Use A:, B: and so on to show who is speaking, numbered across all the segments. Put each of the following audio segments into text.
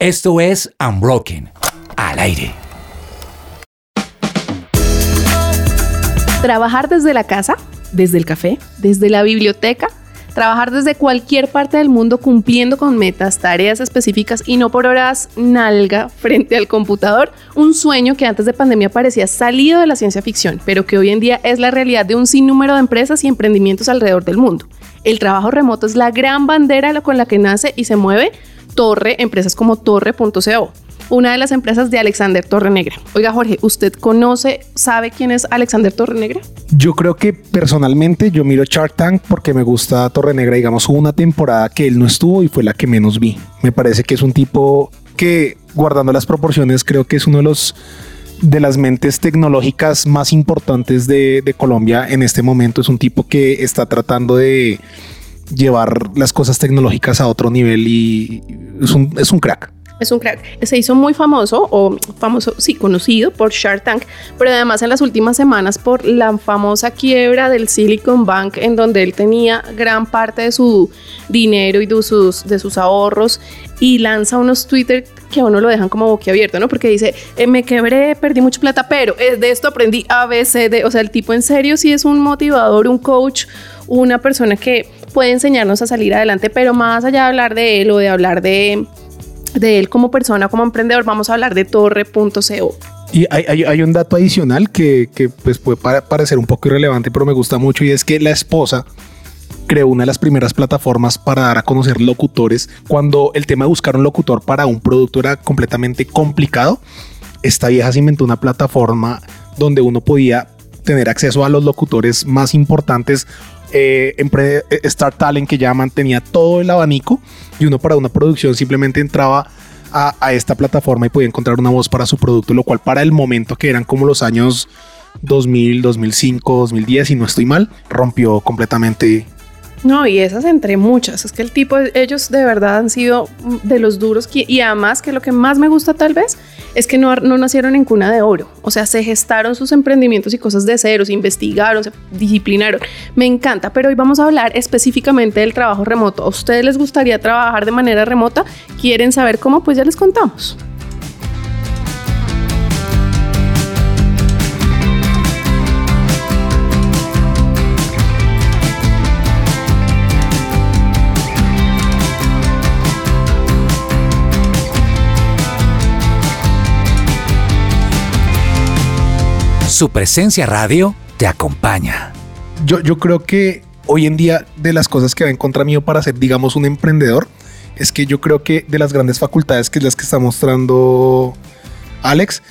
A: Esto es Unbroken, al aire.
B: Trabajar desde la casa, desde el café, desde la biblioteca, trabajar desde cualquier parte del mundo cumpliendo con metas, tareas específicas y no por horas nalga frente al computador, un sueño que antes de pandemia parecía salido de la ciencia ficción, pero que hoy en día es la realidad de un sinnúmero de empresas y emprendimientos alrededor del mundo. El trabajo remoto es la gran bandera con la que nace y se mueve Torre, empresas como Torre.co una de las empresas de Alexander Torrenegra. Oiga, Jorge, ¿usted conoce, sabe quién es Alexander Torrenegra?
C: Yo creo que personalmente yo miro Shark Tank porque me gusta Torrenegra. Digamos, hubo una temporada que él no estuvo y fue la que menos vi. Me parece que es un tipo que, guardando las proporciones, creo que es uno de los de las mentes tecnológicas más importantes de, de Colombia en este momento. Es un tipo que está tratando de llevar las cosas tecnológicas a otro nivel y es un, es un crack.
B: Es un crack. Se hizo muy famoso, o famoso, sí, conocido por Shark Tank, pero además en las últimas semanas por la famosa quiebra del Silicon Bank, en donde él tenía gran parte de su dinero y de sus, de sus ahorros, y lanza unos Twitter que a uno lo dejan como boquiabierto, ¿no? Porque dice, eh, me quebré, perdí mucha plata, pero eh, de esto aprendí A, B. O sea, el tipo en serio sí es un motivador, un coach, una persona que puede enseñarnos a salir adelante, pero más allá de hablar de él o de hablar de, de él como persona, como emprendedor, vamos a hablar de torre.co.
C: Y hay, un dato adicional que, pues puede parecer un poco irrelevante, pero me gusta mucho y es que la esposa creó una de las primeras plataformas para dar a conocer locutores. Cuando el tema de buscar un locutor para un producto era completamente complicado, esta vieja se inventó una plataforma donde uno podía tener acceso a los locutores más importantes eh, eh, Star Talent que ya mantenía todo el abanico y uno para una producción simplemente entraba a, esta plataforma y podía encontrar una voz para su producto, lo cual para el momento que eran como los años 2000, 2005, 2010, y no estoy mal, rompió completamente
B: no, y esas entre muchas. Es que el tipo, ellos de verdad han sido de los duros. y además que lo que más me gusta tal vez es que no, no nacieron en cuna de oro. O sea, se gestaron sus emprendimientos y cosas de cero, se investigaron, se disciplinaron. Me encanta, pero hoy vamos a hablar específicamente del trabajo remoto. ¿A ustedes les gustaría trabajar de manera remota? ¿Quieren saber cómo? Pues ya les contamos.
A: Su presencia radio te acompaña.
C: Yo, yo creo que hoy en día de las cosas que va en contra mío para ser, digamos, un emprendedor, es que yo creo que de las grandes facultades que es las que está mostrando Alex,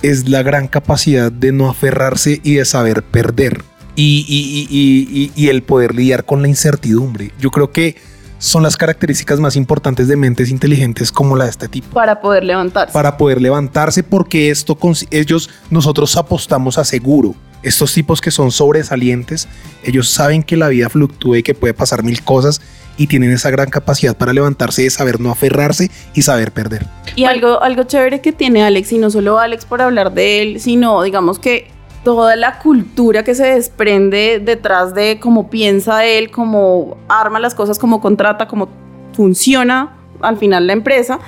C: es la gran capacidad de no aferrarse y de saber perder. Y, y, y, el poder lidiar con la incertidumbre. Yo creo que son las características más importantes de mentes inteligentes como la de este tipo.
B: Para poder levantarse.
C: Para poder levantarse porque esto ellos nosotros apostamos a seguro. Estos tipos que son sobresalientes, ellos saben que la vida fluctúa y que puede pasar mil cosas y tienen esa gran capacidad para levantarse, de saber no aferrarse y saber perder.
D: Y algo, algo chévere que tiene Alex, y no solo Alex por hablar de él, sino digamos que toda la cultura que se desprende detrás de cómo piensa él, cómo arma las cosas, cómo contrata, cómo funciona al final la empresa,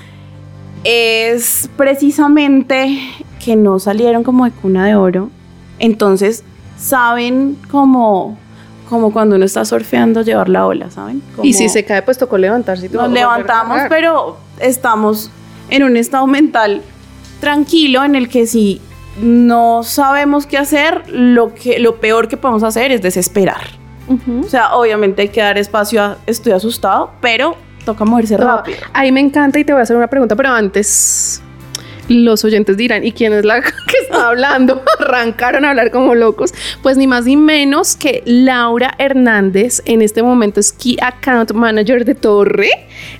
D: es precisamente que no salieron como de cuna de oro. Entonces saben como cuando uno está surfeando llevar la ola, ¿saben?
B: y si se cae, pues tocó levantarse.
D: nos levantamos, pero estamos en un estado mental tranquilo en el que si no sabemos qué hacer, lo, que, lo peor que podemos hacer es desesperar. O sea, obviamente hay que dar espacio a estoy asustado, pero toca moverse rápido.
B: Ahí me encanta y te voy a hacer una pregunta, pero antes los oyentes dirán, ¿y quién es la que está hablando? Arrancaron a hablar como locos. Pues ni más ni menos que Laura Hernández, en este momento es Key Account Manager de Torre.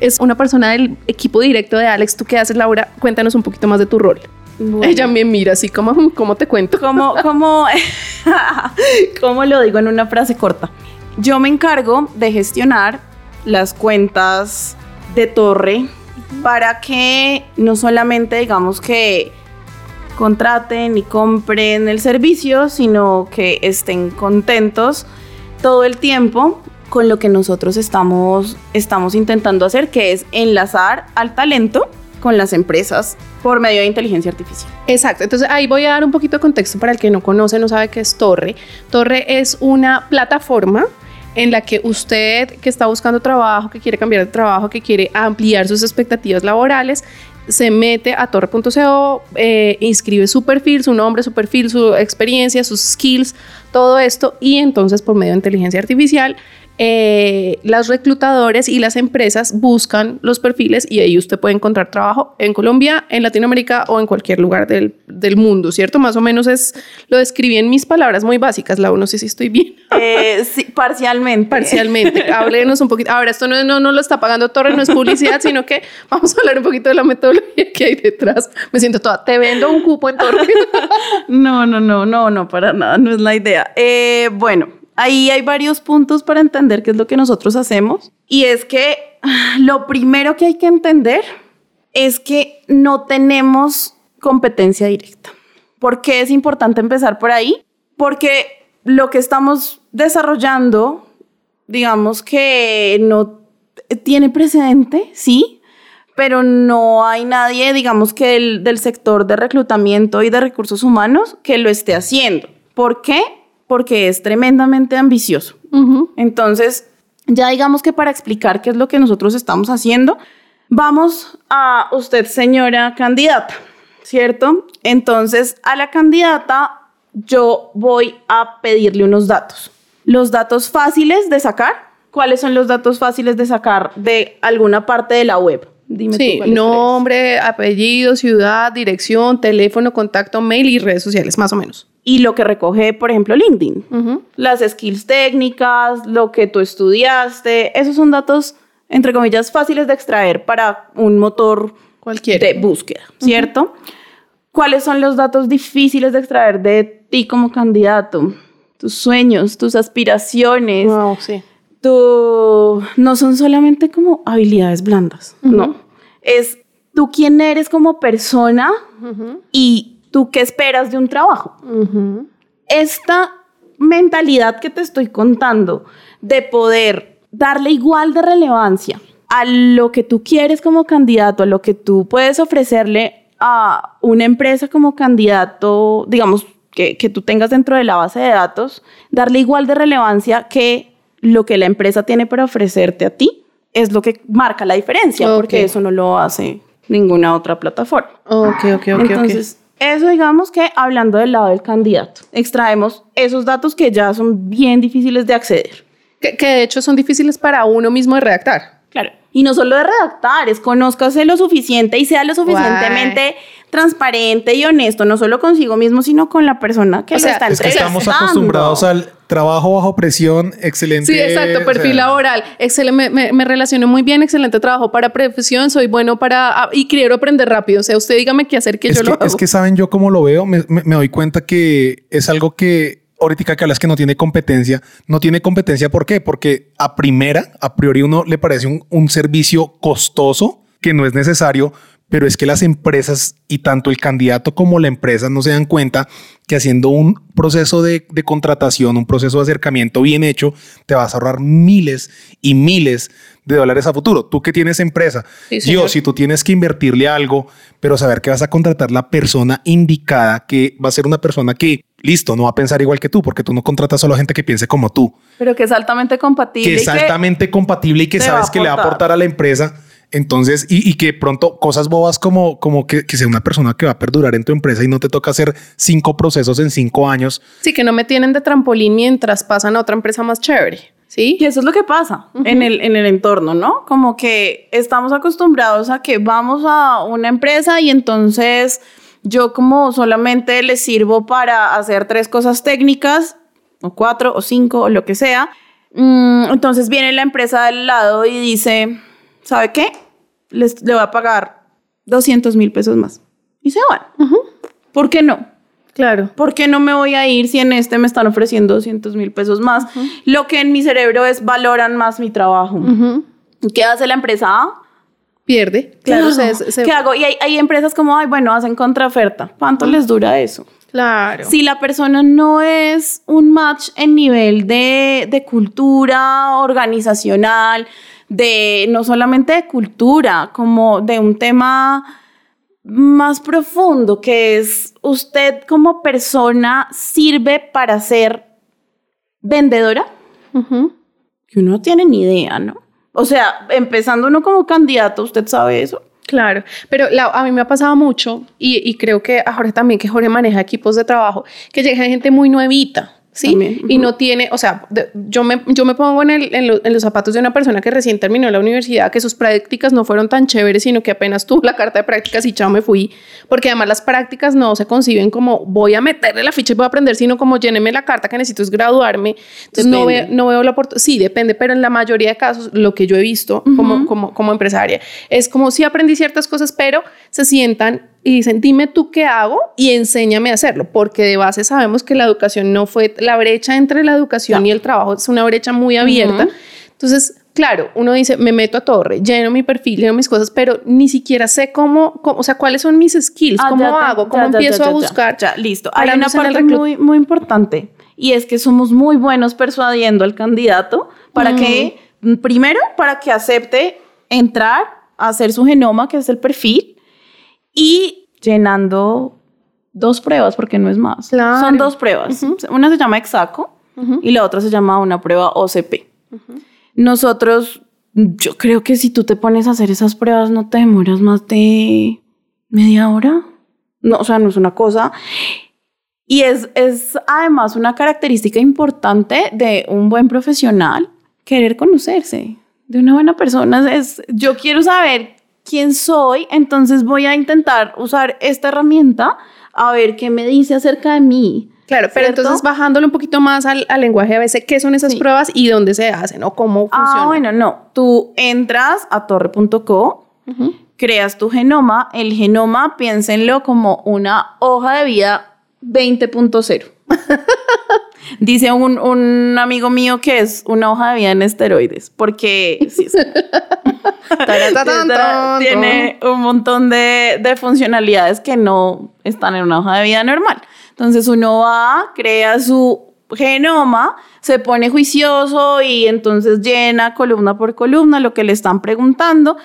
B: Es una persona del equipo directo de Alex. ¿Tú qué haces, Laura? Cuéntanos un poquito más de tu rol. Ella me mira así como, ¿cómo te cuento?
D: Como, como, ¿cómo lo digo en una frase corta? Yo me encargo de gestionar las cuentas de torre para que no solamente digamos que contraten y compren el servicio, sino que estén contentos todo el tiempo con lo que nosotros estamos, estamos intentando hacer, que es enlazar al talento con las empresas por medio de inteligencia artificial.
B: Exacto, entonces ahí voy a dar un poquito de contexto para el que no conoce, no sabe qué es Torre. Torre es una plataforma en la que usted que está buscando trabajo, que quiere cambiar de trabajo, que quiere ampliar sus expectativas laborales, se mete a torre.co, eh, inscribe su perfil, su nombre, su perfil, su experiencia, sus skills, todo esto y entonces por medio de inteligencia artificial eh, las reclutadores y las empresas buscan los perfiles y ahí usted puede encontrar trabajo en Colombia, en Latinoamérica o en cualquier lugar del, del mundo, ¿cierto? Más o menos es, lo describí en mis palabras muy básicas, la no sé si estoy bien.
D: Eh, sí, parcialmente.
B: Parcialmente. Háblenos un poquito. Ahora, esto no, no, no lo está pagando Torre, no es publicidad, sino que vamos a hablar un poquito de la metodología que hay detrás. Me siento toda, te vendo un cupo en Torre.
D: no, no, no, no, no, para nada, no es la idea. Eh, bueno, Ahí hay varios puntos para entender qué es lo que nosotros hacemos. Y es que lo primero que hay que entender es que no tenemos competencia directa. ¿Por qué es importante empezar por ahí? Porque lo que estamos desarrollando, digamos que no tiene precedente, sí, pero no hay nadie, digamos que del, del sector de reclutamiento y de recursos humanos que lo esté haciendo. ¿Por qué? Porque es tremendamente ambicioso. Entonces, ya digamos que para explicar qué es lo que nosotros estamos haciendo, vamos a usted, señora candidata, ¿cierto? Entonces, a la candidata yo voy a pedirle unos datos. Los datos fáciles de sacar. ¿Cuáles son los datos fáciles de sacar de alguna parte de la web?
B: Dime sí, nombre, apellido, ciudad, dirección, teléfono, contacto, mail y redes sociales, más o menos
D: y lo que recoge, por ejemplo, LinkedIn. Las skills técnicas, lo que tú estudiaste, esos son datos, entre comillas, fáciles de extraer para un motor
B: Cualquiera.
D: de búsqueda, ¿cierto? ¿Cuáles son los datos difíciles de extraer de ti como candidato? Tus sueños, tus aspiraciones.
B: Wow, sí.
D: Tu... No son solamente como habilidades blandas, no. Es tú quién eres como persona y ¿Tú qué esperas de un trabajo? Esta mentalidad que te estoy contando de poder darle igual de relevancia a lo que tú quieres como candidato, a lo que tú puedes ofrecerle a una empresa como candidato, digamos, que, tú tengas dentro de la base de datos, darle igual de relevancia que lo que la empresa tiene para ofrecerte a ti, es lo que marca la diferencia, porque eso no lo hace ninguna otra plataforma.
B: Ok, ok, ok.
D: Entonces, eso digamos que hablando del lado del candidato, extraemos esos datos que ya son bien difíciles de acceder.
B: Que, de hecho son difíciles para uno mismo de redactar.
D: Claro. Y no solo de redactar, es conózcase lo suficiente y sea lo suficientemente transparente y honesto, no solo consigo mismo, sino con la persona que o está
C: es que estamos acostumbrados al trabajo bajo presión, excelente.
B: Sí, exacto, perfil laboral. Excelente, me, me, relaciono muy bien, excelente trabajo para profesión, soy bueno para ah, y quiero aprender rápido. O sea, usted dígame qué hacer que yo lo hago.
C: Es que saben yo cómo lo veo, me, me doy cuenta que es algo que ahorita que hablas que no tiene competencia, no tiene competencia ¿por qué? Porque a primera, a priori uno le parece un, un servicio costoso que no es necesario, pero es que las empresas y tanto el candidato como la empresa no se dan cuenta que haciendo un proceso de, contratación, un proceso de acercamiento bien hecho, te vas a ahorrar miles y miles de dólares a futuro. Tú que tienes empresa, yo, si tú tienes que invertirle algo, pero saber que vas a contratar la persona indicada, que va a ser una persona que, listo, no va a pensar igual que tú, porque tú no contratas solo a gente que piense como tú.
D: Pero que es altamente compatible.
C: Que es altamente compatible y que sabes que le va a aportar a la empresa entonces, y, que pronto cosas bobas como, como que, sea una persona que va a perdurar en tu empresa y no te toca hacer cinco procesos en cinco años.
B: Sí, que no me tienen de trampolín mientras pasan a otra empresa más chévere. Sí.
D: Y eso es lo que pasa en, el, en el entorno, ¿no? Como que estamos acostumbrados a que vamos a una empresa y entonces yo como solamente les sirvo para hacer tres cosas técnicas, o cuatro, o cinco, o lo que sea. Mm, entonces viene la empresa del lado y dice, ¿sabe qué? Les, le voy a pagar 200 mil pesos más. Y se van. ¿Por qué no?
B: Claro.
D: ¿Por qué no me voy a ir si en este me están ofreciendo 200 mil pesos más? Lo que en mi cerebro es valoran más mi trabajo. ¿Qué hace la empresa
B: Pierde.
D: Claro. ¿Qué hago? Y hay, hay, empresas como, ay, bueno, hacen contraoferta. ¿Cuánto les dura eso?
B: Claro.
D: Si la persona no es un match en nivel de, de cultura organizacional, de no solamente de cultura, como de un tema más profundo, que es usted como persona sirve para ser vendedora, que uno no tiene ni idea, ¿no? O sea, empezando uno como candidato, ¿usted sabe eso?
B: Claro, pero a mí me ha pasado mucho y, y creo que a Jorge también, que Jorge maneja equipos de trabajo, que llega gente muy nuevita ¿sí? Y no tiene, o sea, yo, me, yo me pongo en, el, en, los zapatos de una persona que recién terminó la universidad, que sus prácticas no fueron tan chéveres, sino que apenas tuvo la carta de prácticas y chao me fui, porque además las prácticas no se conciben como voy a meterle la ficha y voy a aprender, sino como lléneme la carta que necesito es graduarme. Entonces no veo, no veo la oportunidad, sí, depende, pero en la mayoría de casos, lo que yo he visto como, como, como empresaria es como si aprendí ciertas cosas, pero se sientan y dicen, dime tú qué hago y enséñame a hacerlo, porque de base sabemos que la educación no fue, la brecha entre la educación y el trabajo es una brecha muy abierta. Entonces, claro, uno dice, me meto a torre, lleno mi perfil, lleno mis cosas, pero ni siquiera sé cómo, o sea, cuáles son mis skills, ah, cómo hago, cómo empiezo a buscar.
D: Ya, listo. Hay una parte muy, muy importante y es que somos muy buenos persuadiendo al candidato para que, primero, para que acepte entrar a hacer su genoma, que es el perfil, y llenando dos pruebas, porque no es más. Son dos pruebas. Una se llama Exaco y la otra se llama una prueba OCP. Nosotros, yo creo que si tú te pones a hacer esas pruebas no te demoras más de media hora. No, o sea, no es una cosa. Y es, es además una característica importante de un buen profesional, querer conocerse. De una buena persona es, yo quiero saber quién soy, entonces voy a intentar usar esta herramienta a ver qué me dice acerca de mí.
B: Claro, pero entonces bajándolo un poquito más al, lenguaje a veces, ¿qué son esas pruebas y dónde se hacen o cómo ah, funciona?
D: Ah, bueno, no. Tú entras a torre.co, creas tu genoma. El genoma, piénsenlo como una hoja de vida 20.0. Dice un, un, amigo mío que es una hoja de vida en esteroides, porque tiene un montón de, de, funcionalidades que no están en una hoja de vida normal. Entonces uno va, crea su genoma, se pone juicioso y entonces llena columna por columna lo que le están preguntando.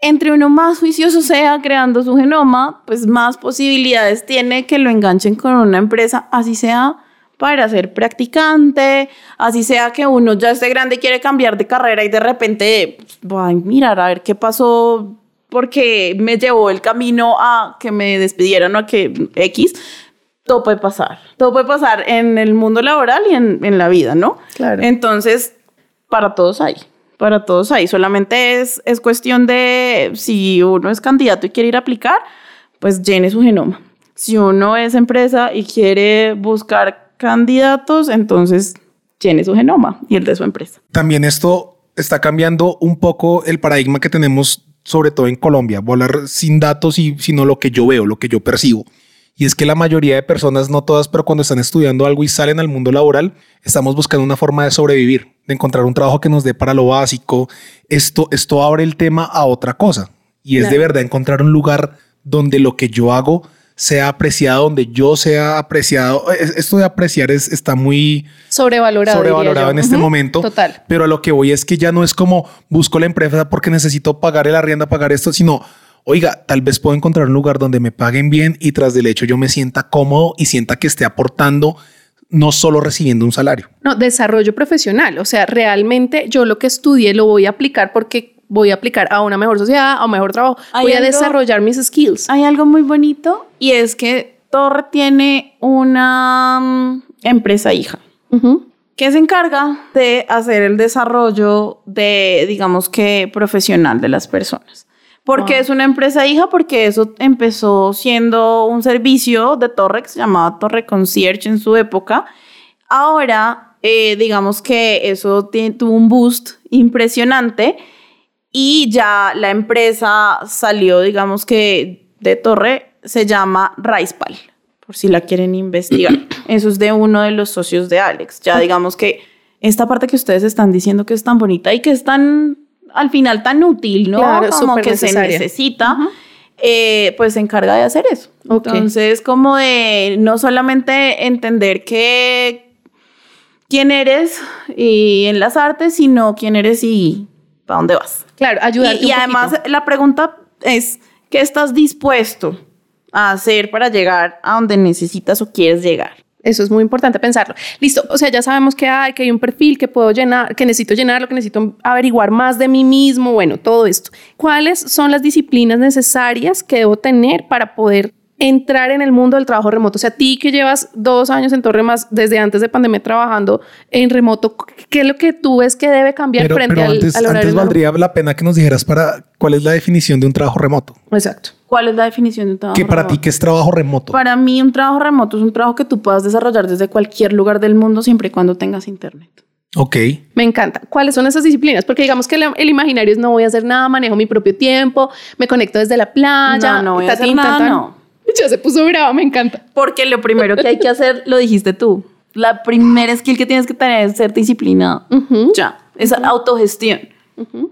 D: Entre uno más juicioso sea creando su genoma, pues más posibilidades tiene que lo enganchen con una empresa, así sea para ser practicante, así sea que uno ya esté grande y quiere cambiar de carrera y de repente voy a mirar a ver qué pasó porque me llevó el camino a que me despidieran o a que X, todo puede pasar. Todo puede pasar en el mundo laboral y en, en la vida, ¿no?
B: Claro.
D: Entonces, para todos hay. Para todos hay. Solamente es, es cuestión de si uno es candidato y quiere ir a aplicar, pues llene su genoma. Si uno es empresa y quiere buscar candidatos, entonces tiene su genoma y el de su empresa.
C: También esto está cambiando un poco el paradigma que tenemos, sobre todo en Colombia. Volar sin datos y sino lo que yo veo, lo que yo percibo. Y es que la mayoría de personas, no todas, pero cuando están estudiando algo y salen al mundo laboral, estamos buscando una forma de sobrevivir, de encontrar un trabajo que nos dé para lo básico. Esto, esto abre el tema a otra cosa. Y es de verdad encontrar un lugar donde lo que yo hago sea apreciado, donde yo sea apreciado. Esto de apreciar es, está muy
B: sobrevalorado,
C: sobrevalorado en este momento.
B: Total.
C: Pero a lo que voy es que ya no es como busco la empresa porque necesito pagar el arriendo, pagar esto, sino oiga, tal vez puedo encontrar un lugar donde me paguen bien y tras del hecho yo me sienta cómodo y sienta que esté aportando no solo recibiendo un salario.
B: No, desarrollo profesional. O sea, realmente yo lo que estudié lo voy a aplicar porque voy a aplicar a una mejor sociedad, a un mejor trabajo, voy a desarrollar mis skills.
D: Hay algo muy bonito y es que Torre tiene una mm, empresa hija que se encarga de hacer el desarrollo de, digamos que, profesional de las personas. ¿Por qué es una empresa hija? Porque eso empezó siendo un servicio de Torre que se llamaba Torre Concierge en su época. Ahora, eh, digamos que eso tuvo un boost impresionante y ya la empresa salió, digamos que de Torre, se llama Raispal, por si la quieren investigar. Eso es de uno de los socios de Alex. Ya digamos que esta parte que ustedes están diciendo que es tan bonita y que es tan, al final, tan útil, ¿no? como que se necesita. Eh, pues se encarga de hacer eso. Entonces, como de no solamente entender que quién eres y en las artes, sino quién eres y para dónde vas.
B: Claro, ayudarte
D: Y, y además
B: poquito.
D: la pregunta es, ¿qué estás dispuesto a hacer para llegar a donde necesitas o quieres llegar?
B: Eso es muy importante pensarlo. Listo, o sea, ya sabemos que hay, que hay un perfil que puedo llenar, que necesito llenarlo, que necesito averiguar más de mí mismo, bueno, todo esto. ¿Cuáles son las disciplinas necesarias que debo tener para poder entrar en el mundo del trabajo remoto? O sea, a ti que llevas dos años en Torre Más, desde antes de pandemia trabajando en remoto, ¿qué es lo que tú ves que debe cambiar
C: Pero,
B: frente
C: pero
B: al,
C: antes,
B: al horario
C: antes valdría la pena que nos dijeras para cuál es la definición de un trabajo remoto.
B: Exacto.
D: ¿Cuál es la definición de un trabajo
C: Que para
D: remoto?
C: ti, ¿qué es trabajo remoto?
D: Para mí un trabajo remoto es un trabajo que tú puedas desarrollar desde cualquier lugar del mundo siempre y cuando tengas internet.
C: Ok.
B: Me encanta. ¿Cuáles son esas disciplinas? Porque digamos que el, el imaginario es no voy a hacer nada, manejo mi propio tiempo, me conecto desde la playa.
D: No, no voy a hacer nada,
B: tatán.
D: no.
B: Ya se puso brava, me encanta.
D: Porque lo primero que hay que hacer, lo dijiste tú, la primera skill que tienes que tener es ser disciplinado.
B: Ujú.
D: Ya, esa autogestión.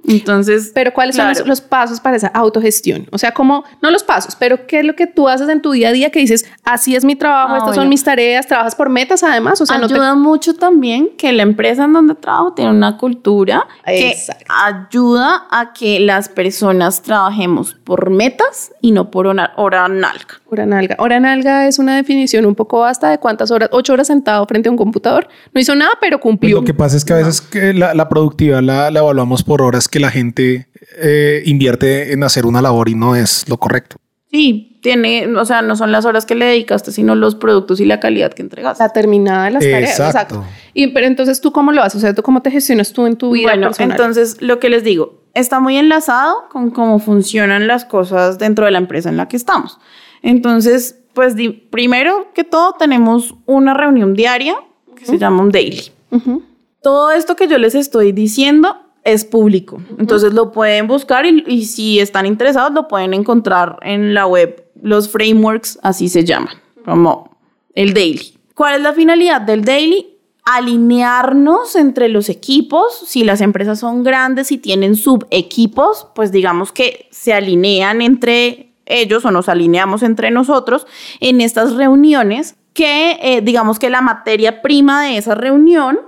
D: Entonces,
B: Pero ¿cuáles
D: claro.
B: son los, los pasos para esa autogestión? O sea, como, no los pasos, pero ¿qué es lo que tú haces en tu día a día que dices, así es mi trabajo,
D: Ah,
B: estas son
D: bueno.
B: mis tareas, trabajas por metas además? O sea, no te...
D: ayuda mucho también que la empresa en donde trabajo tiene una cultura
B: Exacto.
D: que ayuda a que las personas trabajemos por metas y no por hora, hora nalga.
B: Hora nalga. Hora nalga es una definición un poco vasta de cuántas horas, ocho horas sentado frente a un computador. No hizo nada, pero
C: Pues
B: cumplió.
C: lo que pasa es que a veces que la, la productividad la, la evaluamos por horas que la gente eh, invierte en hacer una labor y no es lo correcto.
D: Sí, tiene, o sea, no son las horas que le dedicaste, sino los productos y la calidad que entregaste.
B: La terminada de las tareas.
C: Exacto.
B: Y, pero entonces, ¿tú cómo lo haces? O sea, ¿tú cómo te gestionas tú en tu vida
D: Bueno,
B: personal?
D: entonces lo que les digo, está muy enlazado con cómo funcionan las cosas dentro de la empresa en la que estamos. Entonces, pues di- primero que todo tenemos una reunión diaria que se llama un daily.
B: Ujú.
D: Todo esto que yo les estoy diciendo es público. Entonces lo pueden buscar y, y si están interesados lo pueden encontrar en la web. Los frameworks así se llaman, como el daily. ¿Cuál es la finalidad del daily? Alinearnos entre los equipos. Si las empresas son grandes y tienen subequipos, pues digamos que se alinean entre ellos o nos alineamos entre nosotros en estas reuniones que eh, digamos que la materia prima de esa reunión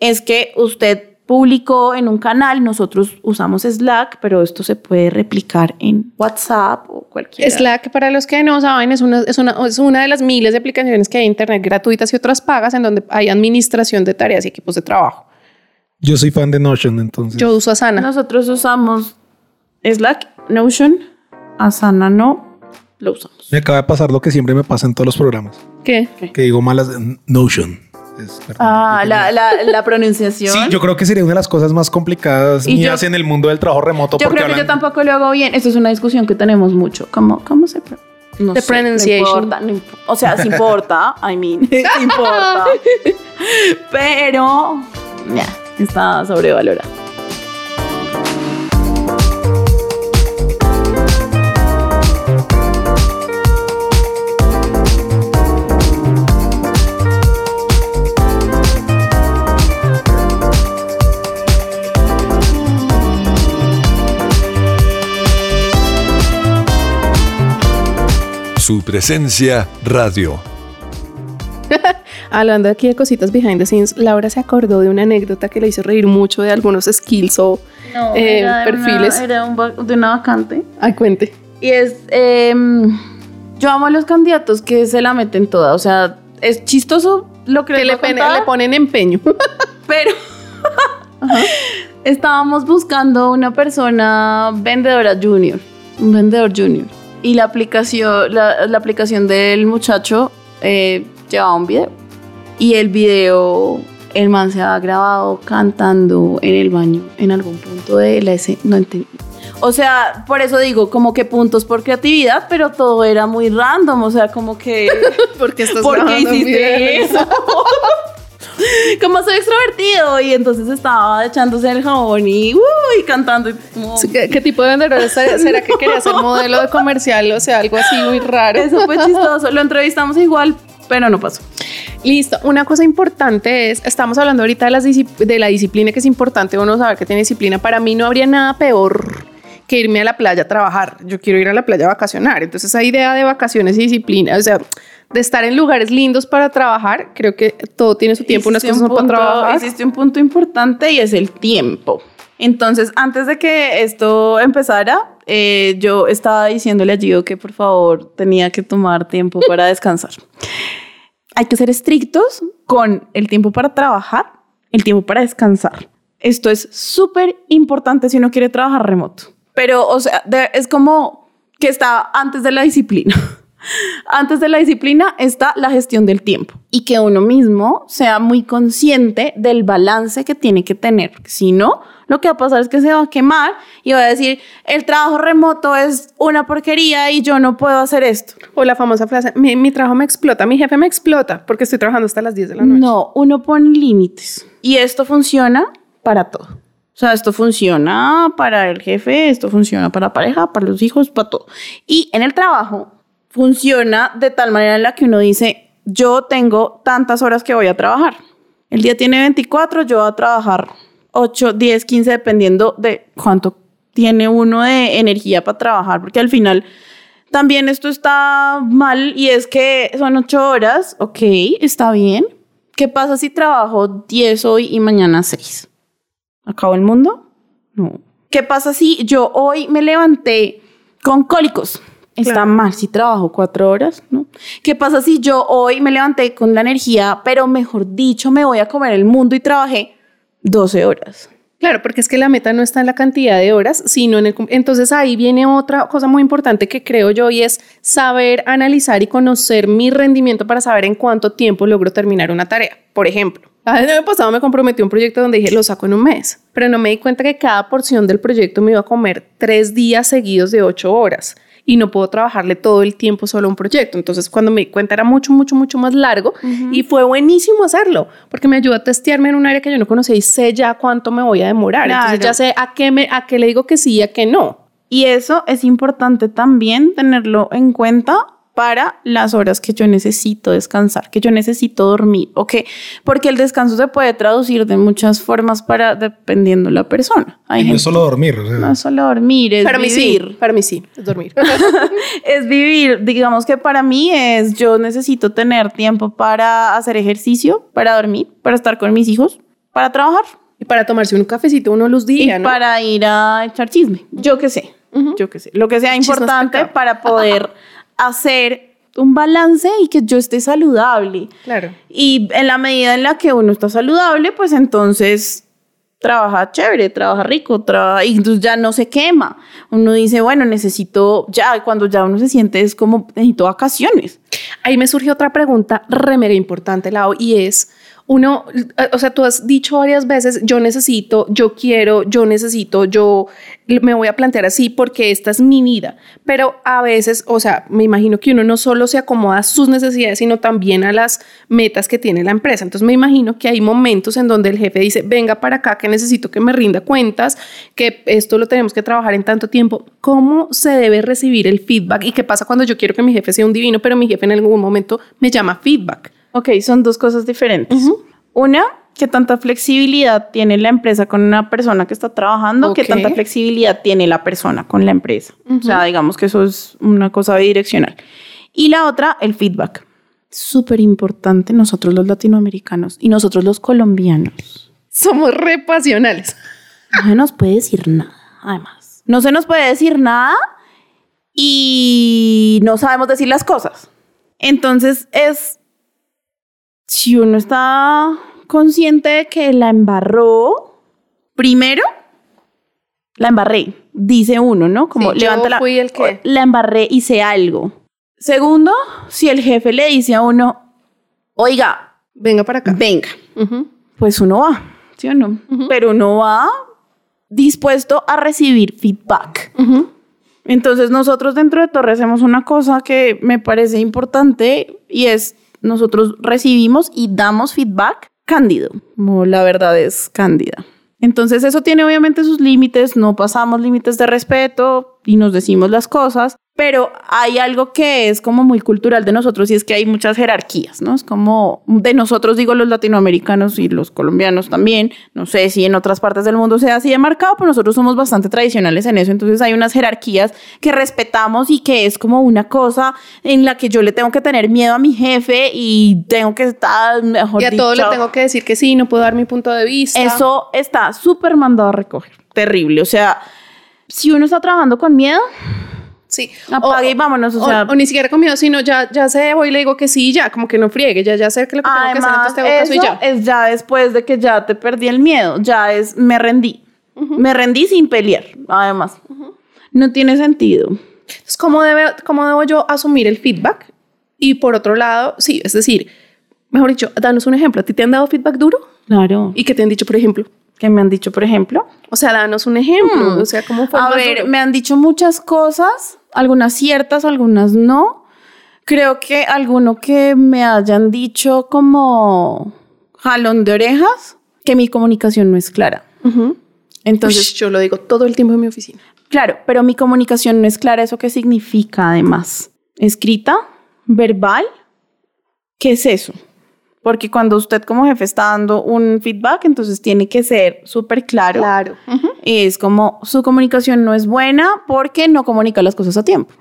D: es que usted publicó en un canal, nosotros usamos Slack, pero esto se puede replicar en WhatsApp o cualquier
B: Slack, para los que no saben, es una, es, una, es una de las miles de aplicaciones que hay en Internet gratuitas y otras pagas en donde hay administración de tareas y equipos de trabajo.
C: Yo soy fan de Notion, entonces.
B: Yo uso Asana.
D: Nosotros usamos Slack, Notion, Asana no, lo usamos.
C: Me acaba de pasar lo que siempre me pasa en todos los programas.
B: ¿Qué?
C: Que digo malas Notion. Es.
D: Ah, la, la, la pronunciación.
C: Sí, yo creo que sería una de las cosas más complicadas
D: Y
C: mías
D: yo-
C: en el mundo del trabajo remoto.
D: Yo
C: porque
D: creo que yo tampoco lo hago bien. Esto es una discusión que tenemos mucho. ¿Cómo, cómo se no
B: The
D: sé,
B: pronunciation.
D: no importa, no o sea, sí importa. I mean, sí importa. Pero, ya, está sobrevalorado.
E: Su presencia radio.
B: Hablando aquí de cositas behind the scenes, Laura se acordó de una anécdota que le hizo reír mucho de algunos skills o eh,
D: era de
B: perfiles.
D: Una, era un de una vacante.
B: Ay, cuente.
D: Y es, em, yo amo a los candidatos que se la meten toda. O sea, es chistoso lo que,
B: Que le, pone- le ponen empeño.
D: pero estábamos buscando una persona vendedora junior, un vendedor junior. Y la aplicación, la, la aplicación del muchacho eh, llevaba un video. Y el video, el man se ha grabado cantando en el baño en algún punto de la escena. No entendí. O sea, por eso digo, como que puntos por creatividad, pero todo era muy random. O sea, como que.
B: Porque estás
D: ¿Por qué
B: grabando un video.
D: hiciste eso? como soy extrovertido y entonces estaba echándose el jabón y, uy, cantando y como-
B: ¿Qué, qué tipo de vendedor será que quería ser modelo de comercial? O sea, algo así muy raro.
D: eso fue chistoso. Lo entrevistamos igual, pero no pasó.
B: Listo. Una cosa importante es, estamos hablando ahorita de, las de la disciplina que es importante uno saber que tiene disciplina. Para mí no habría nada peor que irme a la playa a trabajar. Yo quiero ir a la playa a vacacionar. Entonces esa idea de vacaciones y disciplina, o sea, de estar en lugares lindos para trabajar, creo que todo tiene su tiempo. Unas cosas
D: un
B: no para
D: punto-
B: trabajar.
D: Hiciste un punto importante y es el tiempo. Entonces, antes de que esto empezara, eh, yo estaba diciéndole a Gio que por favor tenía que tomar tiempo para descansar. Hay que ser estrictos con el tiempo para trabajar, el tiempo para descansar. Esto es súper importante si uno quiere trabajar remoto. Pero, o sea, es como que está antes de la disciplina. Antes de la disciplina está la gestión del tiempo y que uno mismo sea muy consciente del balance que tiene que tener. Si no, lo que va a pasar es que se va a quemar y va a decir, el trabajo remoto es una porquería y yo no puedo hacer esto.
B: O la famosa frase, mi, mi trabajo me explota, mi jefe me explota porque estoy trabajando hasta las 10 de la noche.
D: No, uno pone límites y esto funciona para todo. O sea, esto funciona para el jefe, esto funciona para la pareja, para los hijos, para todo. Y en el trabajo funciona de tal manera en la que uno dice, yo tengo tantas horas que voy a trabajar. El día tiene 24, yo voy a trabajar 8, 10, 15, dependiendo de cuánto tiene uno de energía para trabajar, porque al final también esto está mal y es que son 8 horas, ok, está bien. ¿Qué pasa si trabajo 10 hoy y mañana 6? ¿Acabó el mundo? No. ¿Qué pasa si yo hoy me levanté con cólicos? Está
B: Claro.
D: mal si trabajo cuatro horas, ¿no? ¿Qué pasa si yo hoy me levanté con la energía, pero mejor dicho, me voy a comer el mundo y trabajé 12 horas?
B: Claro, porque es que la meta no está en la cantidad de horas, sino en el... Entonces ahí viene otra cosa muy importante que creo yo y es saber analizar y conocer mi rendimiento para saber en cuánto tiempo logro terminar una tarea. Por ejemplo, el año pasado me comprometí a un proyecto donde dije lo saco en un mes, pero no me di cuenta que cada porción del proyecto me iba a comer tres días seguidos de ocho horas y no puedo trabajarle todo el tiempo solo a un proyecto. Entonces, cuando me di cuenta era mucho, mucho, mucho más largo y fue buenísimo hacerlo porque me ayudó a testearme en un área que yo no conocía y sé ya cuánto me voy a demorar. Entonces, ya sé a qué, me, a qué le digo que sí y a qué no.
D: Y eso es importante también tenerlo en cuenta para las horas que yo necesito descansar, que yo necesito dormir, ¿ok? Porque el descanso se puede traducir de muchas formas para dependiendo la persona. Hay
C: Y no
D: gente-
C: es solo dormir. o sea,
D: no es solo dormir, es
B: Para mí
D: vivir.
B: sí, para mí sí, es dormir.
D: es vivir. Digamos que para mí es yo necesito tener tiempo para hacer ejercicio, para dormir, para estar con mis hijos, para trabajar
B: y para tomarse un cafecito uno los
D: y
B: días, ¿no?
D: para ir a echar chisme. Yo qué sé, yo qué sé. Lo que sea importante para poder hacer un balance y que yo esté saludable.
B: Claro.
D: Y en la medida en la que uno está saludable, pues entonces trabaja chévere, trabaja rico, trabaja, y entonces ya no se quema. Uno dice, bueno, necesito, ya, cuando ya uno se siente es como, necesito vacaciones.
B: Ahí me surge otra pregunta remera importante, Lau, y es, uno, o sea, tú has dicho varias veces, yo necesito, yo quiero, yo necesito, yo me voy a plantear así porque esta es mi vida, pero a veces, o sea, me imagino que uno no solo se acomoda a sus necesidades, sino también a las metas que tiene la empresa. Entonces me imagino que hay momentos en donde el jefe dice, venga para acá que necesito que me rinda cuentas, que esto lo tenemos que trabajar en tanto tiempo. ¿Cómo se debe recibir el feedback? ¿Y qué pasa cuando yo quiero que mi jefe sea un divino, pero mi jefe en algún momento me llama feedback?
D: Ok, son dos cosas diferentes. Una, qué tanta flexibilidad tiene la empresa con una persona que está trabajando, qué
B: Ok.
D: tanta flexibilidad tiene la persona con la empresa. O sea, digamos que eso es una cosa bidireccional. Y la otra, el feedback. Súper importante nosotros los latinoamericanos y nosotros los colombianos.
B: Somos re pasionales.
D: No se nos puede decir nada, además. No se nos puede decir nada y no sabemos decir las cosas. Entonces es, si uno está consciente de que la embarró, primero, la embarré, dice uno, ¿no? Como
B: Sí, yo
D: levanta la,
B: fui el que-
D: la embarré, hice algo. Segundo, si el jefe le dice a uno, oiga,
B: Venga para acá.
D: venga, pues uno va, ¿sí o no? Pero uno va dispuesto a recibir feedback. Entonces nosotros dentro de Torre hacemos una cosa que me parece importante y es nosotros recibimos y damos feedback cándido, como la verdad es cándida. Entonces eso tiene obviamente sus límites, no pasamos límites de respeto, y nos decimos las cosas, pero hay algo que es como muy cultural de nosotros y es que hay muchas jerarquías, ¿no? Es como de nosotros, digo los latinoamericanos y los colombianos también, no sé si en otras partes del mundo sea así de marcado, pero nosotros somos bastante tradicionales en eso, entonces hay unas jerarquías que respetamos y que es como una cosa en la que yo le tengo que tener miedo a mi jefe y tengo que estar, mejor
B: Y a todo le tengo que decir que sí, no puedo dar mi punto de vista.
D: Eso está súper mandado a recoger, terrible, o sea, si uno está trabajando con miedo
B: Sí.
D: Apague y vámonos, o sea.
B: O, ni siquiera con miedo, sino ya, ya sé, voy y le digo que sí, ya, como que no friegue, ya, ya sé que lo que tengo que hacer, entonces tengo caso y ya.
D: es ya después de que ya te perdí el miedo, ya es, me rendí. Me rendí sin pelear, además. No tiene sentido.
B: Entonces, ¿cómo, debe, ¿cómo debo yo asumir el feedback? Y por otro lado, sí, es decir, mejor dicho, danos un ejemplo. ¿A ti te han dado feedback duro?
D: Claro.
B: ¿Y qué te han dicho, por ejemplo?
D: ¿Qué me han dicho, por ejemplo?
B: O sea, danos un ejemplo. O sea, ¿cómo fue?
D: A ver, me han dicho muchas cosas, algunas ciertas, algunas no. Creo que alguno que me hayan dicho como jalón de orejas, que mi comunicación no es clara.
B: Entonces, yo lo digo todo el tiempo en mi oficina.
D: Claro, pero mi comunicación no es clara. ¿Eso qué significa además? ¿Escrita? ¿Verbal? ¿Qué es eso? Porque cuando usted como jefe está dando un feedback, entonces tiene que ser súper claro.
B: Claro.
D: Es como su comunicación no es buena porque no comunica las cosas a tiempo.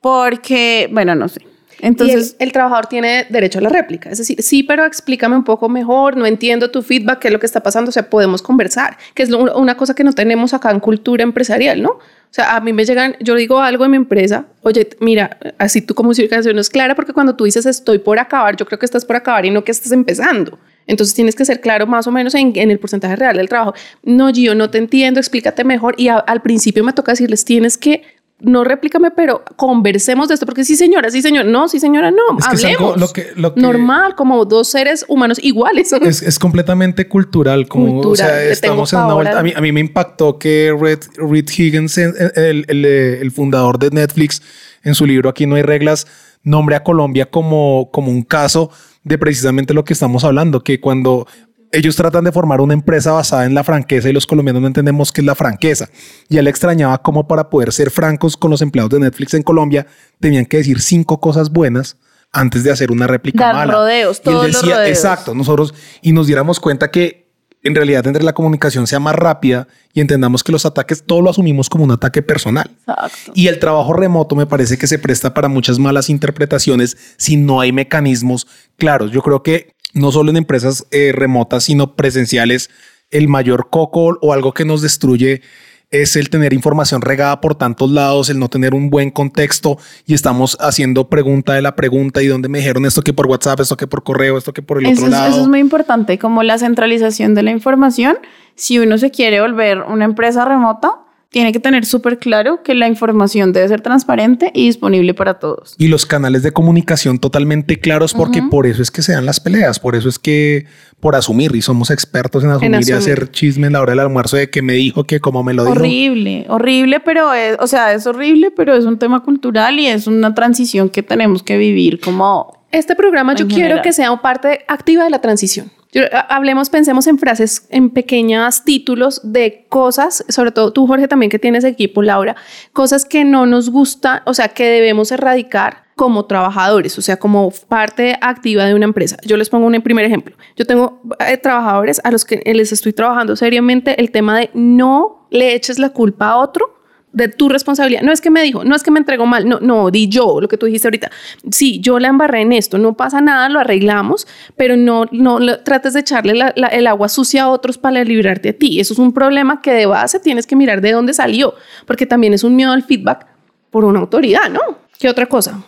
D: Porque, bueno, no sé.
B: Entonces, el, trabajador tiene derecho a la réplica. Es decir, sí, pero explícame un poco mejor, no entiendo tu feedback, qué es lo que está pasando, o sea, podemos conversar, que es una cosa que no tenemos acá en cultura empresarial, ¿no? O sea, a mí me llegan, yo digo algo en mi empresa, oye, mira, así tu comunicación no es clara porque cuando tú dices estoy por acabar, yo creo que estás por acabar y no que estás empezando. Entonces tienes que ser claro más o menos en, el porcentaje real del trabajo. No, yo no te entiendo, explícate mejor. Y al principio me toca decirles, tienes que no replícame, pero conversemos de esto, porque sí, señora, sí, señora, no, sí, señora, no, es hablemos.
C: lo que, lo que,
B: Normal, como dos seres humanos iguales.
C: Es, es completamente cultural, como, o sea, estamos en una vuelta. A mí, a mí, me impactó que Red, Reed Higgins, el, el, el, fundador de Netflix, en su libro Aquí no hay reglas, nombre a Colombia como, como un caso de precisamente lo que estamos hablando, que cuando ellos tratan de formar una empresa basada en la franqueza y los colombianos no entendemos qué es la franqueza. Y él extrañaba cómo para poder ser francos con los empleados de Netflix en Colombia tenían que decir cinco cosas buenas antes de hacer una réplica
D: Dar
C: mala.
D: rodeos, todos
C: y él decía,
D: los rodeos.
C: exacto, nosotros y nos diéramos cuenta que en realidad entre la comunicación sea más rápida y entendamos que los ataques todo lo asumimos como un ataque personal.
D: Exacto.
C: Y el trabajo remoto me parece que se presta para muchas malas interpretaciones si no hay mecanismos claros. Yo creo que no solo en empresas eh, remotas, sino presenciales, el mayor coco o algo que nos destruye es el tener información regada por tantos lados, el no tener un buen contexto y estamos haciendo pregunta de la pregunta y donde me dijeron esto que por WhatsApp, esto que por correo, esto que por el
D: eso
C: otro
D: es,
C: lado.
D: Eso es muy importante, como la centralización de la información. Si uno se quiere volver una empresa remota, tiene que tener súper claro que la información debe ser transparente y disponible para todos.
C: Y los canales de comunicación totalmente claros, porque uh -huh. por eso es que se dan las peleas, por eso es que por asumir, y somos expertos en asumir, en asumir. y hacer chisme en la hora del almuerzo de que me dijo que como me lo dijo.
D: Horrible, horrible, pero es, o sea, es horrible, pero es un tema cultural y es una transición que tenemos que vivir como...
B: Este programa yo general. quiero que sea parte activa de la transición. Yo, hablemos, pensemos en frases, en pequeños títulos de cosas, sobre todo tú, Jorge, también que tienes equipo, Laura, cosas que no nos gusta, o sea, que debemos erradicar como trabajadores, o sea, como parte activa de una empresa. Yo les pongo un primer ejemplo. Yo tengo eh, trabajadores a los que les estoy trabajando seriamente el tema de no le eches la culpa a otro de tu responsabilidad. No es que me dijo, no es que me entregó mal, no, no, di yo lo que tú dijiste ahorita. Sí, yo la embarré en esto, no pasa nada, lo arreglamos, pero no, no lo, trates de echarle la, la, el agua sucia a otros para librarte a ti. Eso es un problema que de base tienes que mirar de dónde salió, porque también es un miedo al feedback por una autoridad, ¿no? ¿Qué otra cosa?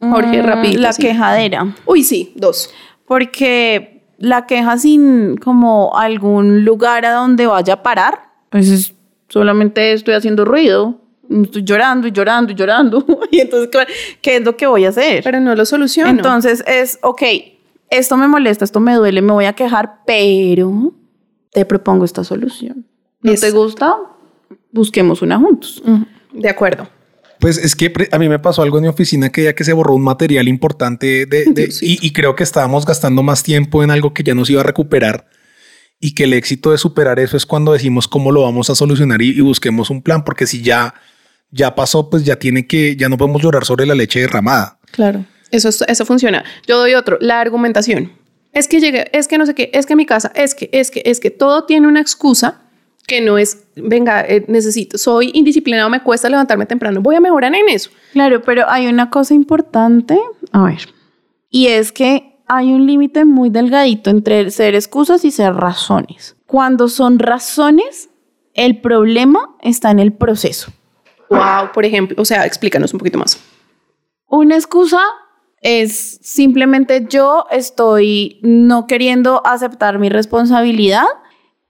B: Jorge,
D: Mm,
B: rápido.
D: La quejadera.
B: Uy, sí, dos.
D: Porque la queja sin como algún lugar a donde vaya a parar, pues es solamente estoy haciendo ruido, estoy llorando y llorando y llorando. y entonces, ¿qué es lo que voy a hacer?
B: Pero no lo soluciono.
D: Entonces es, ok, esto me molesta, esto me duele, me voy a quejar, pero te propongo esta solución. ¿No te gusta? Busquemos una juntos.
B: De acuerdo.
C: Pues es que a mí me pasó algo en mi oficina que ya que se borró un material importante de, de y, y creo que estábamos gastando más tiempo en algo que ya nos iba a recuperar y que el éxito de superar eso es cuando decimos cómo lo vamos a solucionar y, y busquemos un plan, porque si ya ya pasó, pues ya tiene que, ya no podemos llorar sobre la leche derramada.
B: Claro. Eso, es- eso funciona. Yo doy otro, la argumentación. Es que llegué, es que no sé qué, es que mi casa, es que, es que, es que todo tiene una excusa que no es, venga, eh, necesito, soy indisciplinado, me cuesta levantarme temprano, voy a mejorar en eso.
D: Claro, pero hay una cosa importante, a ver, y es que hay un límite muy delgadito entre ser excusas y ser razones. Cuando son razones, el problema está en el proceso.
B: Wow, por ejemplo, o sea, explícanos un poquito más.
D: Una excusa es simplemente yo estoy no queriendo aceptar mi responsabilidad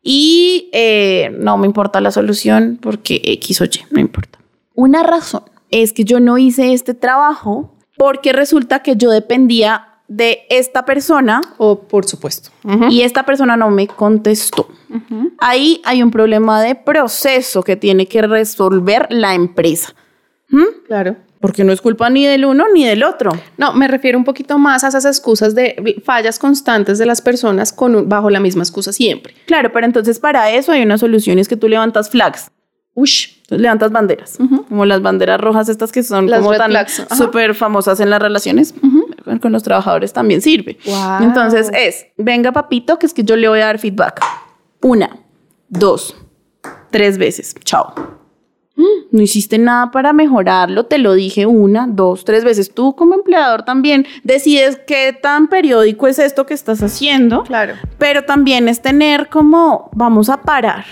D: y eh, no me importa la solución porque X o Y, no importa. Una razón es que yo no hice este trabajo porque resulta que yo dependía de esta persona
B: O por supuesto.
D: y esta persona no me contestó. Ahí hay un problema de proceso que tiene que resolver la empresa.
B: Claro.
D: Porque no es culpa ni del uno ni del otro.
B: No, me refiero un poquito más a esas excusas de fallas constantes de las personas con un- bajo la misma excusa siempre.
D: Claro, pero entonces para eso hay una solución y es que tú levantas flags.
B: Ush,
D: Entonces levantas banderas, como las banderas rojas estas que son
B: Las
D: como tan súper famosas en las relaciones. Con- Con los trabajadores también sirve.
B: Wow.
D: Entonces es, venga papito, que es que yo le voy a dar feedback. Una, dos, tres veces. Chao. No hiciste nada para mejorarlo, te lo dije una, dos, tres veces. Tú como empleador también decides qué tan periódico es esto que estás haciendo.
B: claro.
D: Pero también es tener como, vamos a parar.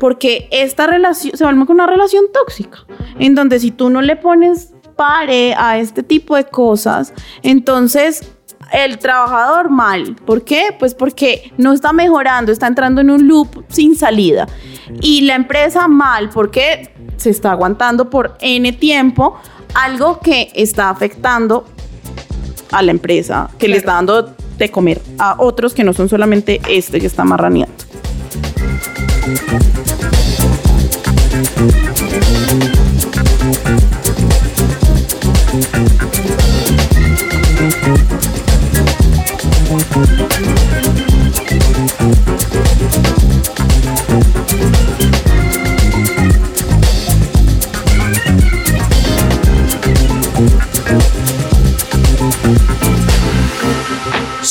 D: Porque esta relación se vuelve con una relación tóxica, en donde si tú no le pones pare a este tipo de cosas, entonces el trabajador mal. ¿Por qué? Pues porque no está mejorando, está entrando en un loop sin salida. Y la empresa mal, porque se está aguantando por N tiempo algo que está afectando a la empresa, que le está dando de comer a otros que no son solamente este que está marraneando.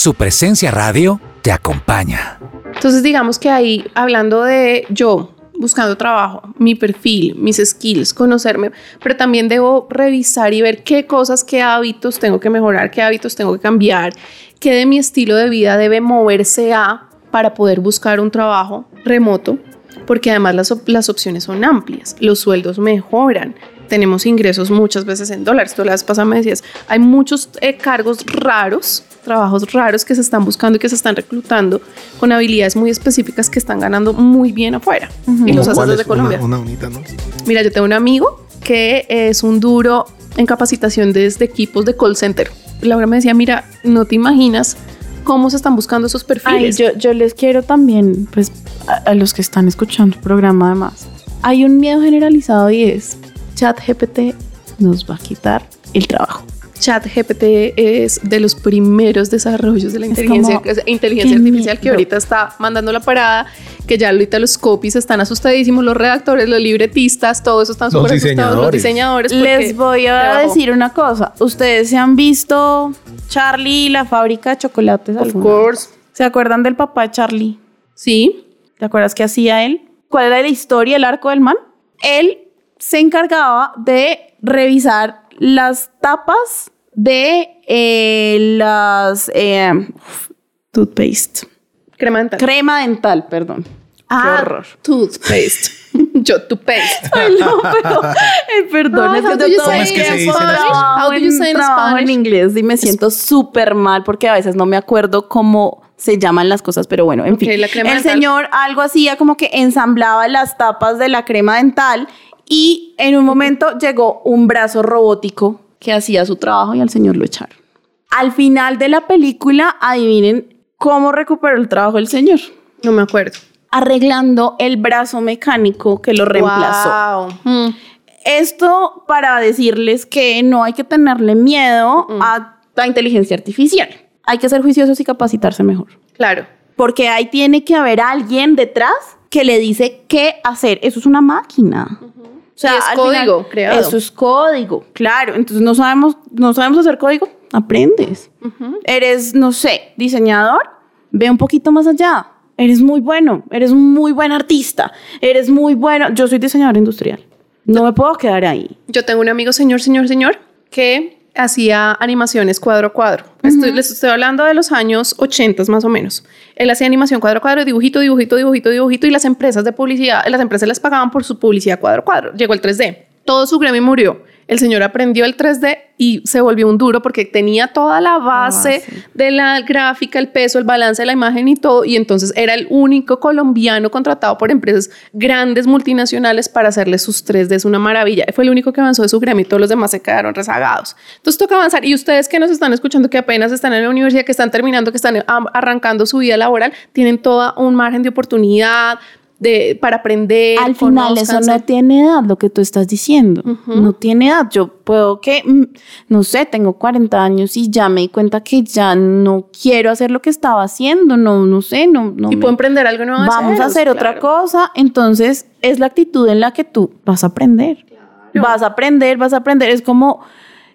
A: Su presencia radio te acompaña.
B: Entonces, digamos que ahí, hablando de yo buscando trabajo, mi perfil, mis skills, conocerme, pero también debo revisar y ver qué cosas, qué hábitos tengo que mejorar, qué hábitos tengo que cambiar, qué de mi estilo de vida debe moverse a para poder buscar un trabajo remoto, porque además las, las opciones son amplias, los sueldos mejoran. Tenemos ingresos muchas veces en dólares. Tú la vez pasada me decías, hay muchos eh, cargos raros, trabajos raros que se están buscando y que se están reclutando con habilidades muy específicas que están ganando muy bien afuera. Y los
C: ¿Cómo
B: haces desde
C: es? Una-
B: Colombia.
C: Una, bonita, ¿no?
B: Mira, yo tengo un amigo que es un duro en capacitación desde equipos de call center. Laura me decía, mira, no te imaginas cómo se están buscando esos
D: Ay,
B: perfiles.
D: yo, yo les quiero también, pues, a, a los que están escuchando el programa además. Hay un miedo generalizado y es, ChatGPT nos va a quitar el trabajo.
B: ChatGPT es de los primeros desarrollos de la inteligencia,
D: como,
B: inteligencia
D: qué
B: artificial que ahorita está mandando la parada, que ya ahorita los copies están asustadísimos, los redactores, los libretistas, todo eso están súper asustados, los
C: diseñadores.
D: Les voy a
B: trabajo-
D: decir una cosa. ¿Ustedes se han visto Charlie y la fábrica de chocolates?
B: Of
D: alguna
B: course.
D: ¿Se acuerdan del papá de Charlie?
B: Sí,
D: ¿Te acuerdas qué hacía él? ¿Cuál era la historia, el arco del man? Él se encargaba de revisar las tapas de eh, las eh, toothpaste.
B: crema dental.
D: Crema dental, perdón.
B: Ah,
D: Qué horror.
B: Toothpaste. Yo, toothpaste.
D: Ay, no, pero, eh, perdón,
B: No,
D: es que yo todo
C: Spanish?
D: trabajo
B: How do you
D: en-
B: in
D: trabajo en inglés y me siento súper mal porque a veces no me acuerdo cómo se llaman las cosas, pero bueno, en fin. el
B: dental.
D: señor algo hacía como que ensamblaba las tapas de la crema dental y en un momento llegó un brazo robótico que hacía su trabajo y al señor lo echaron. Al final de la película, adivinen cómo recuperó el trabajo el señor.
B: No me acuerdo.
D: Arreglando el brazo mecánico que lo reemplazó.
B: Wow. Mm.
D: Esto para decirles que no hay que tenerle miedo a la inteligencia artificial. Hay que ser juiciosos y capacitarse mejor.
B: Claro.
D: Porque ahí tiene que haber alguien detrás que le dice qué hacer. Eso es una máquina. O sea,
B: es código
D: final,
B: creado.
D: Eso es código, claro. Entonces no sabemos, no sabemos hacer código, aprendes. Eres, no sé, diseñador, ve un poquito más allá. Eres muy bueno, eres muy buen artista, eres muy bueno. Yo soy diseñador industrial. No me puedo quedar ahí.
B: Yo tengo un amigo, señor, señor, señor, que hacía animaciones cuadro a cuadro. Estoy- les estoy hablando de los años 80 más o menos. Él hacía animación cuadro a cuadro, dibujito, dibujito, dibujito, dibujito, y las empresas de publicidad, las empresas les pagaban por su publicidad cuadro a cuadro. Llegó el 3D. Todo su gremio murió. El señor aprendió el 3D y se volvió un duro porque tenía toda la base,
D: base.
B: de la gráfica, el peso, el balance de la imagen y todo. Y entonces era el único colombiano contratado por empresas grandes multinacionales para hacerle sus 3D. Es una maravilla. Fue el único que avanzó de su gremio y todos los demás se quedaron rezagados. Entonces toca avanzar. Y ustedes que nos están escuchando, que apenas están en la universidad, que están terminando, que están arrancando su vida laboral, tienen todo un margen de oportunidad. De, para aprender.
D: Al final eso no tiene edad, lo que tú estás diciendo. No tiene edad. Yo puedo que, mm, no sé, tengo 40 años y ya me di cuenta que ya no quiero hacer lo que estaba haciendo. No, no sé, no, no
B: Y
D: me-
B: puedo emprender algo nuevo.
D: Vamos a hacer otra cosa. Entonces, es la actitud en la que tú vas a aprender. Vas a aprender, vas a aprender. Es como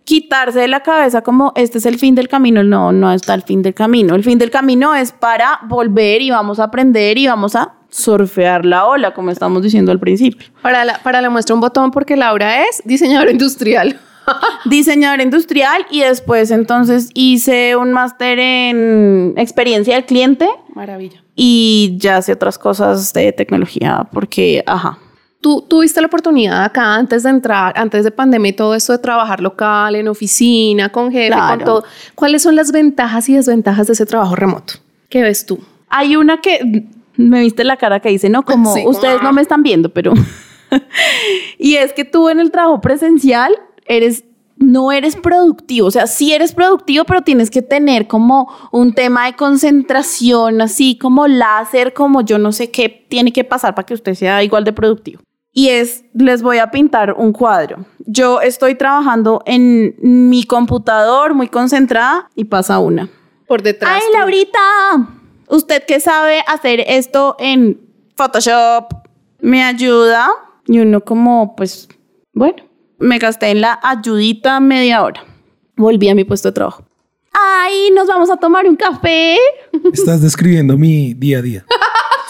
D: quitarse de la cabeza como este es el fin del camino. No, no está el fin del camino. El fin del camino es para volver y vamos a aprender y vamos a surfear la ola, como estamos diciendo al principio.
B: Para la, para la muestra un botón porque Laura es diseñadora industrial.
D: Diseñadora industrial y después entonces hice un máster en experiencia del cliente
B: Maravilla.
D: y ya sé otras cosas de tecnología porque, ajá.
B: Tú tuviste la oportunidad acá antes de entrar, antes de pandemia y todo esto de trabajar local, en oficina, con jefe,
D: Claro.
B: con todo. ¿Cuáles son las ventajas y desventajas de ese trabajo remoto? ¿Qué ves tú?
D: Hay una que me viste la cara que dice, ¿no? Como
B: Sí.
D: ustedes no me están viendo, pero... y es que tú en el trabajo presencial eres... No eres productivo, o sea, sí eres productivo, pero tienes que tener como un tema de concentración, así como láser, como yo no sé qué tiene que pasar para que usted sea igual de productivo. Y es, les voy a pintar un cuadro. Yo estoy trabajando en mi computador muy concentrada y pasa una.
B: Por detrás.
D: Ay. Laurita, usted que sabe hacer esto en Photoshop, ¿me ayuda? Y uno como, pues, bueno, me gasté en la ayudita media hora. Volví a mi puesto de trabajo. Ay, nos vamos a tomar un café.
C: Estás describiendo mi día a día.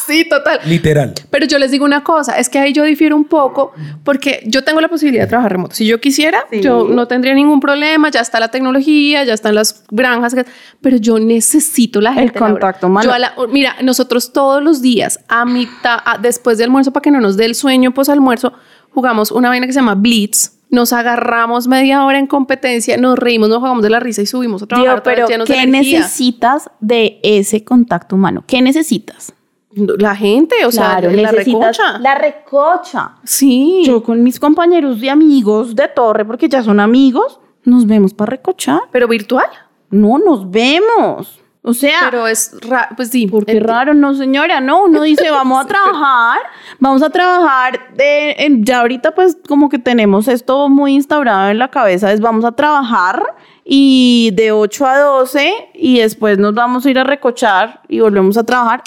B: Sí, total.
C: Literal.
B: Pero yo les digo una cosa, es que ahí yo difiero un poco porque yo tengo la posibilidad de trabajar remoto. Si yo quisiera,
D: Sí.
B: yo no tendría ningún problema, ya está la tecnología, ya están las granjas, pero yo necesito la gente. Laura.
D: contacto humano.
B: Yo a la- mira, nosotros todos los días, a mitad, a- después del almuerzo, para que no nos dé el sueño post almuerzo, jugamos una vaina que se llama Blitz. Nos agarramos media hora en competencia, nos reímos, nos jugamos de la risa y subimos a trabajar
D: Digo,
B: otra vez
D: pero
B: de
D: ¿qué
B: energía.
D: necesitas de ese contacto humano? ¿Qué necesitas?
B: La gente, o sea, la recocha.
D: La recocha.
B: Sí.
D: Yo con mis compañeros de amigos de torre, porque ya son amigos, nos vemos para recochar.
B: pero virtual.
D: No, nos vemos. O sea,
B: Pero es raro, pues sí.
D: porque raro, no señora, no, uno dice, vamos a trabajar, vamos a trabajar, de, en- ya ahorita pues como que tenemos esto muy instaurado en la cabeza, es vamos a trabajar y de 8 a 12 y después nos vamos a ir a recochar y volvemos a trabajar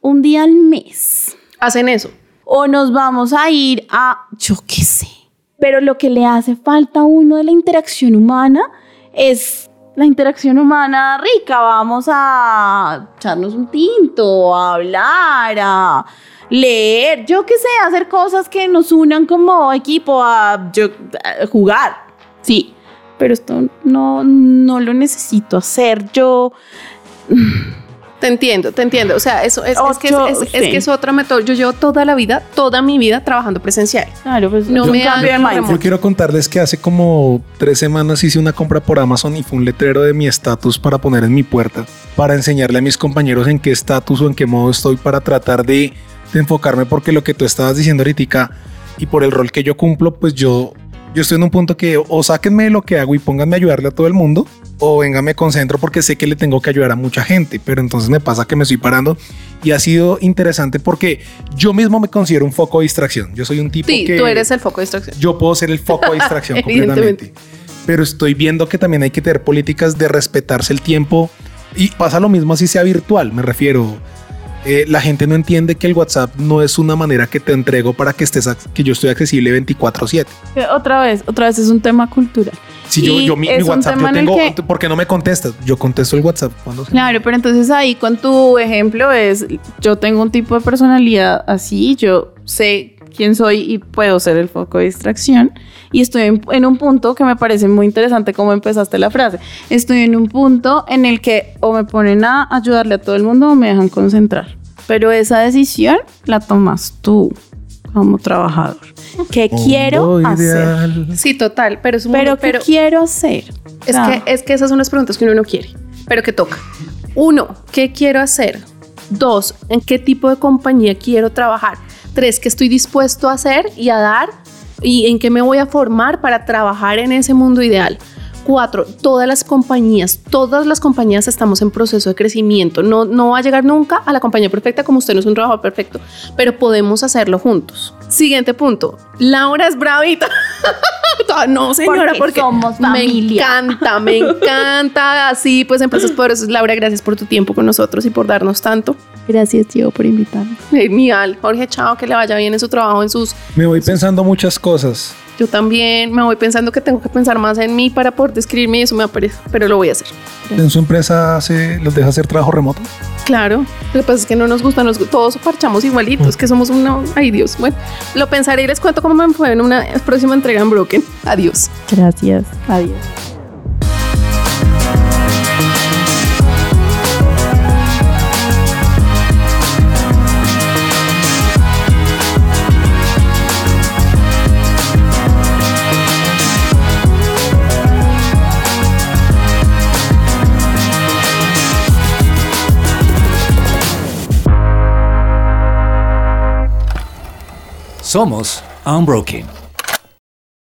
D: un día al mes.
B: Hacen eso.
D: O nos vamos a ir a, yo qué sé. Pero lo que le hace falta a uno de la interacción humana es la interacción humana rica. Vamos a echarnos un tinto, a hablar, a leer, yo qué sé, hacer cosas que nos unan como equipo, a, yo- a jugar. Sí, pero esto no, no lo necesito hacer yo.
B: Te entiendo, te entiendo. O sea, eso es, es que, es, es- que es otra método. Yo llevo toda la vida, toda mi vida trabajando presencial.
D: Claro, pues
B: No me
D: cambio de.
C: Yo quiero contarles que hace como tres semanas hice una compra por Amazon y fue un letrero de mi estatus para poner en mi puerta, para enseñarle a mis compañeros en qué estatus o en qué modo estoy para tratar de, de enfocarme porque lo que tú estabas diciendo ahorita y por el rol que yo cumplo, pues yo, yo estoy en un punto que o sáquenme de lo que hago y pónganme a ayudarle a todo el mundo o venga me concentro porque sé que le tengo que ayudar a mucha gente, pero entonces me pasa que me estoy parando y ha sido interesante porque yo mismo me considero un foco de distracción. Yo soy un tipo
B: Sí,
C: que
B: tú eres el foco de distracción.
C: yo puedo ser el foco de distracción completamente. Pero estoy viendo que también hay que tener políticas de respetarse el tiempo y pasa lo mismo así sea virtual, me refiero. Eh, la gente no entiende que el WhatsApp no es una manera que te entrego para que estés, que yo estoy accesible 24/7.
D: Que Otra vez, otra vez es un tema cultural.
C: Si yo, yo mi, WhatsApp, yo tengo,
D: que-
C: ¿por qué no me contestas? Yo contesto el WhatsApp cuando sea.
D: Claro, pero entonces ahí con tu ejemplo es, yo tengo un tipo de personalidad así, yo sé quién soy y puedo ser el foco de distracción. Y estoy en, en un punto que me parece muy interesante como empezaste la frase. Estoy en un punto en el que o me ponen a ayudarle a todo el mundo o me dejan concentrar. Pero esa decisión la tomas tú como trabajador. ¿Qué quiero
C: Mundo
D: hacer?
C: ideal.
B: Sí, total, pero es un
D: Pero
B: mundo-
D: ¿qué quiero hacer?
B: Es, que, es que esas son las preguntas que uno no quiere, pero que toca. Uno, ¿qué quiero hacer? Dos, ¿en qué tipo de compañía quiero trabajar? Tres, ¿qué estoy dispuesto a hacer y a dar? ¿Y en qué me voy a formar para trabajar en ese mundo ideal? Cuatro, todas las compañías, todas las compañías estamos en proceso de crecimiento. No, no va a llegar nunca a la compañía perfecta como usted no es un trabajador perfecto, pero podemos hacerlo juntos. Siguiente punto. Laura es bravita. no, señora,
D: Porque
B: porque,
D: somos
B: me
D: familia.
B: encanta, me encanta. Así, pues, empresas poderosas. Laura, gracias por tu tiempo con nosotros y por darnos tanto.
D: Gracias, Diego, por invitarme.
B: Genial. Jorge, chao, que le vaya bien en su trabajo, en sus
C: Me voy pensando muchas cosas.
B: Yo también me voy pensando que tengo que pensar más en mí para poder describirme y eso me aparece, pero lo voy a hacer.
C: ¿En su empresa hace, los deja hacer trabajo remoto?
B: Claro, lo que pasa es que no nos gusta, nos, todos parchamos igualitos, que somos una... Ay Dios, bueno, lo pensaré y les cuento cómo me fue en una próxima entrega en Broken. Adiós.
D: Gracias. Adiós.
A: Somos Unbroken.